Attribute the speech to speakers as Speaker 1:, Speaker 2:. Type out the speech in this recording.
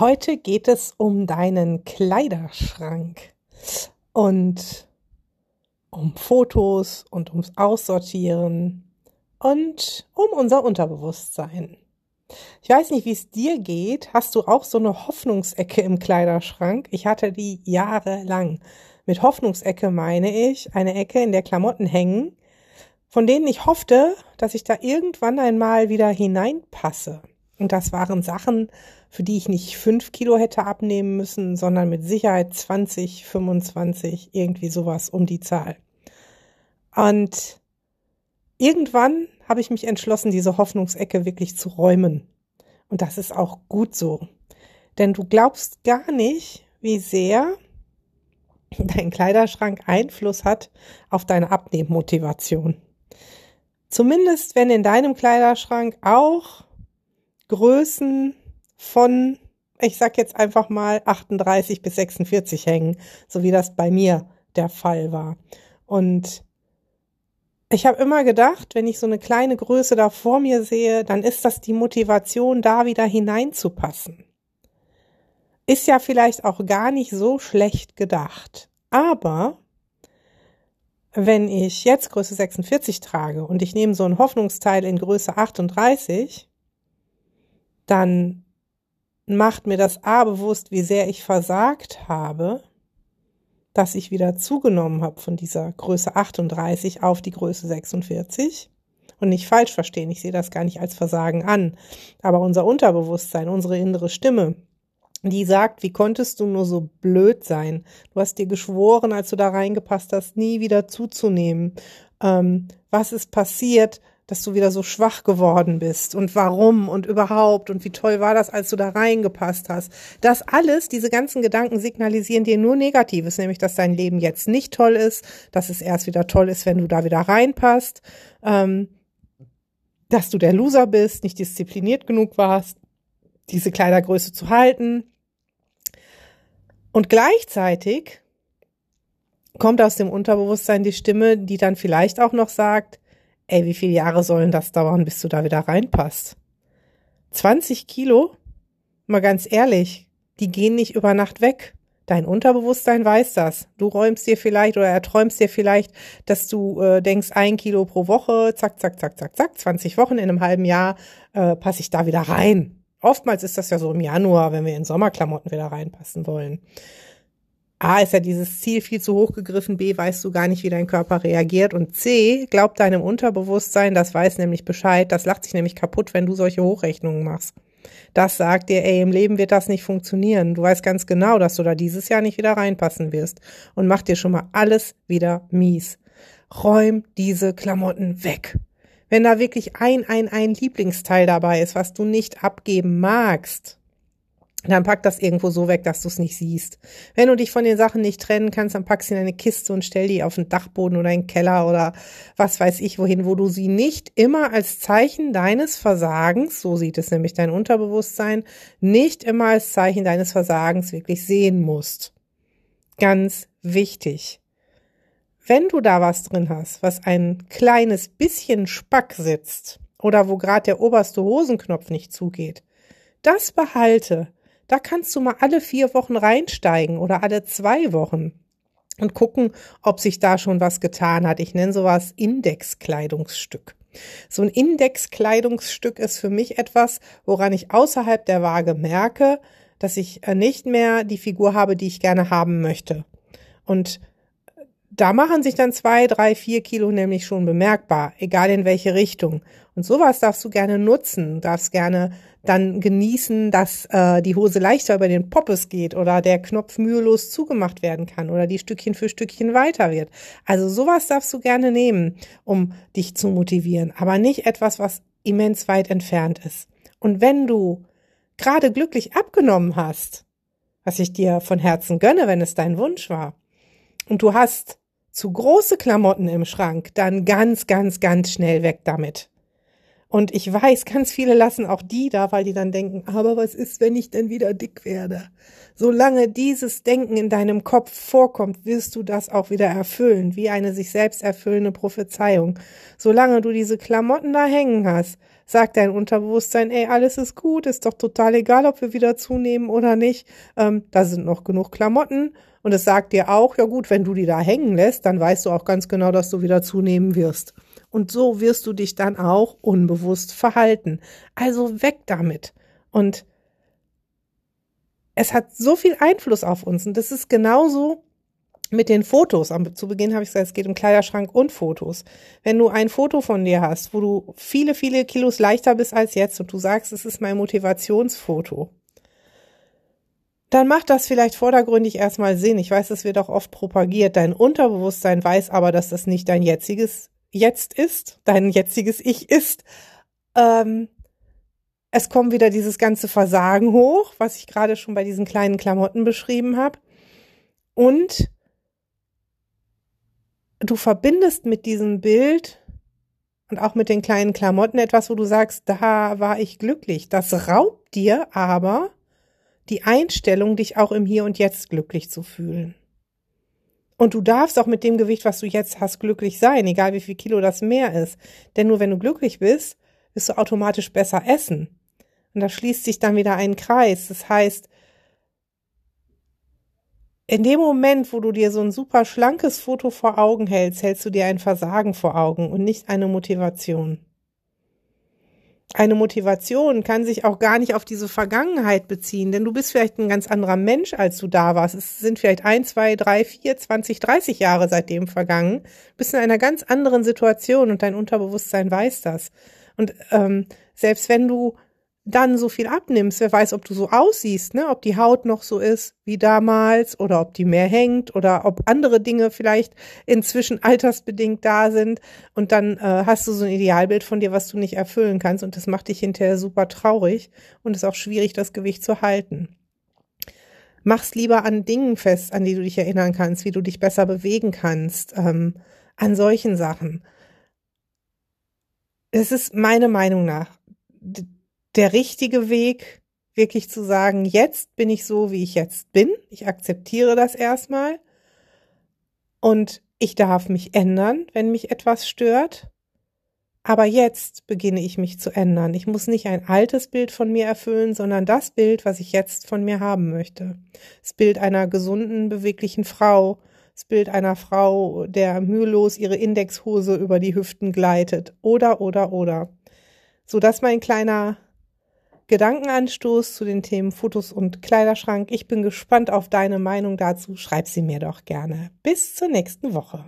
Speaker 1: Heute geht es um deinen Kleiderschrank und um Fotos und ums Aussortieren und um unser Unterbewusstsein. Ich weiß nicht, wie es dir geht. Hast du auch so eine Hoffnungsecke im Kleiderschrank? Ich hatte die jahrelang. Mit Hoffnungsecke meine ich eine Ecke, in der Klamotten hängen, von denen ich hoffte, dass ich da irgendwann einmal wieder hineinpasse. Und das waren Sachen, für die ich nicht fünf Kilo hätte abnehmen müssen, sondern mit Sicherheit 20, 25, irgendwie sowas um die Zahl. Und irgendwann habe ich mich entschlossen, diese Hoffnungsecke wirklich zu räumen. Und das ist auch gut so. Denn du glaubst gar nicht, wie sehr dein Kleiderschrank Einfluss hat auf deine Abnehmmotivation. Zumindest wenn in deinem Kleiderschrank auch Größen von, ich sag jetzt einfach mal 38 bis 46 hängen, so wie das bei mir der Fall war. Und ich habe immer gedacht, wenn ich so eine kleine Größe da vor mir sehe, dann ist das die Motivation, da wieder hineinzupassen. Ist ja vielleicht auch gar nicht so schlecht gedacht. Aber wenn ich jetzt Größe 46 trage und ich nehme so ein Hoffnungsteil in Größe 38, dann macht mir das A bewusst, wie sehr ich versagt habe, dass ich wieder zugenommen habe von dieser Größe 38 auf die Größe 46. Und nicht falsch verstehen, ich sehe das gar nicht als Versagen an. Aber unser Unterbewusstsein, unsere innere Stimme, die sagt, wie konntest du nur so blöd sein? Du hast dir geschworen, als du da reingepasst hast, nie wieder zuzunehmen. Ähm, was ist passiert? Dass du wieder so schwach geworden bist und warum und überhaupt und wie toll war das, als du da reingepasst hast. Das alles, diese ganzen Gedanken signalisieren dir nur Negatives, nämlich dass dein Leben jetzt nicht toll ist, dass es erst wieder toll ist, wenn du da wieder reinpasst, ähm, dass du der Loser bist, nicht diszipliniert genug warst, diese Kleidergröße zu halten. Und gleichzeitig kommt aus dem Unterbewusstsein die Stimme, die dann vielleicht auch noch sagt, ey, wie viele Jahre sollen das dauern, bis du da wieder reinpasst? 20 Kilo? Mal ganz ehrlich, die gehen nicht über Nacht weg. Dein Unterbewusstsein weiß das. Du räumst dir vielleicht oder erträumst dir vielleicht, dass du äh, denkst, ein Kilo pro Woche, zack, zack, zack, zack, zack, 20 Wochen in einem halben Jahr äh, passe ich da wieder rein. Oftmals ist das ja so im Januar, wenn wir in Sommerklamotten wieder reinpassen wollen. A, ist ja dieses Ziel viel zu hoch gegriffen, B, weißt du gar nicht, wie dein Körper reagiert und C, glaubt deinem Unterbewusstsein, das weiß nämlich Bescheid, das lacht sich nämlich kaputt, wenn du solche Hochrechnungen machst. Das sagt dir, ey, im Leben wird das nicht funktionieren. Du weißt ganz genau, dass du da dieses Jahr nicht wieder reinpassen wirst und mach dir schon mal alles wieder mies. Räum diese Klamotten weg. Wenn da wirklich ein, ein, ein Lieblingsteil dabei ist, was du nicht abgeben magst, dann pack das irgendwo so weg, dass du es nicht siehst. Wenn du dich von den Sachen nicht trennen kannst, dann pack sie in eine Kiste und stell die auf den Dachboden oder in den Keller oder was weiß ich wohin, wo du sie nicht immer als Zeichen deines Versagens, so sieht es nämlich dein Unterbewusstsein, nicht immer als Zeichen deines Versagens wirklich sehen musst. Ganz wichtig. Wenn du da was drin hast, was ein kleines bisschen Spack sitzt oder wo gerade der oberste Hosenknopf nicht zugeht, das behalte da kannst du mal alle vier Wochen reinsteigen oder alle zwei Wochen und gucken, ob sich da schon was getan hat. Ich nenne sowas Indexkleidungsstück. So ein Indexkleidungsstück ist für mich etwas, woran ich außerhalb der Waage merke, dass ich äh, nicht mehr die Figur habe, die ich gerne haben möchte. Und da machen sich dann zwei, drei, vier Kilo nämlich schon bemerkbar, egal in welche Richtung. Und sowas darfst du gerne nutzen, darfst gerne dann genießen, dass äh, die Hose leichter über den Poppes geht oder der Knopf mühelos zugemacht werden kann oder die Stückchen für Stückchen weiter wird. Also sowas darfst du gerne nehmen, um dich zu motivieren, aber nicht etwas, was immens weit entfernt ist. Und wenn du gerade glücklich abgenommen hast, was ich dir von Herzen gönne, wenn es dein Wunsch war, und du hast zu große Klamotten im Schrank, dann ganz, ganz, ganz schnell weg damit. Und ich weiß, ganz viele lassen auch die da, weil die dann denken, aber was ist, wenn ich denn wieder dick werde? Solange dieses Denken in deinem Kopf vorkommt, wirst du das auch wieder erfüllen, wie eine sich selbst erfüllende Prophezeiung. Solange du diese Klamotten da hängen hast, sagt dein Unterbewusstsein, ey, alles ist gut, ist doch total egal, ob wir wieder zunehmen oder nicht. Ähm, da sind noch genug Klamotten. Und es sagt dir auch, ja gut, wenn du die da hängen lässt, dann weißt du auch ganz genau, dass du wieder zunehmen wirst. Und so wirst du dich dann auch unbewusst verhalten. Also weg damit. Und es hat so viel Einfluss auf uns. Und das ist genauso mit den Fotos. Zu Beginn habe ich gesagt, es geht um Kleiderschrank und Fotos. Wenn du ein Foto von dir hast, wo du viele, viele Kilos leichter bist als jetzt und du sagst, es ist mein Motivationsfoto, dann macht das vielleicht vordergründig erstmal Sinn. Ich weiß, das wird auch oft propagiert. Dein Unterbewusstsein weiß aber, dass das nicht dein jetziges Jetzt ist, dein jetziges Ich ist. Ähm, es kommt wieder dieses ganze Versagen hoch, was ich gerade schon bei diesen kleinen Klamotten beschrieben habe. Und du verbindest mit diesem Bild und auch mit den kleinen Klamotten etwas, wo du sagst, da war ich glücklich. Das raubt dir aber die Einstellung, dich auch im Hier und Jetzt glücklich zu fühlen. Und du darfst auch mit dem Gewicht, was du jetzt hast, glücklich sein, egal wie viel Kilo das mehr ist. Denn nur wenn du glücklich bist, wirst du automatisch besser essen. Und da schließt sich dann wieder ein Kreis. Das heißt, in dem Moment, wo du dir so ein super schlankes Foto vor Augen hältst, hältst du dir ein Versagen vor Augen und nicht eine Motivation eine Motivation kann sich auch gar nicht auf diese Vergangenheit beziehen, denn du bist vielleicht ein ganz anderer Mensch, als du da warst. Es sind vielleicht ein, zwei, drei, vier, zwanzig, dreißig Jahre seitdem vergangen. Du bist in einer ganz anderen Situation und dein Unterbewusstsein weiß das. Und ähm, selbst wenn du dann so viel abnimmst, wer weiß, ob du so aussiehst, ne? ob die Haut noch so ist wie damals oder ob die mehr hängt oder ob andere Dinge vielleicht inzwischen altersbedingt da sind und dann äh, hast du so ein Idealbild von dir, was du nicht erfüllen kannst und das macht dich hinterher super traurig und ist auch schwierig, das Gewicht zu halten. Mach's lieber an Dingen fest, an die du dich erinnern kannst, wie du dich besser bewegen kannst, ähm, an solchen Sachen. Es ist meine Meinung nach der richtige Weg, wirklich zu sagen, jetzt bin ich so, wie ich jetzt bin. Ich akzeptiere das erstmal. Und ich darf mich ändern, wenn mich etwas stört. Aber jetzt beginne ich mich zu ändern. Ich muss nicht ein altes Bild von mir erfüllen, sondern das Bild, was ich jetzt von mir haben möchte. Das Bild einer gesunden, beweglichen Frau. Das Bild einer Frau, der mühelos ihre Indexhose über die Hüften gleitet. Oder, oder, oder. So dass mein kleiner Gedankenanstoß zu den Themen Fotos und Kleiderschrank. Ich bin gespannt auf deine Meinung dazu. Schreib sie mir doch gerne. Bis zur nächsten Woche.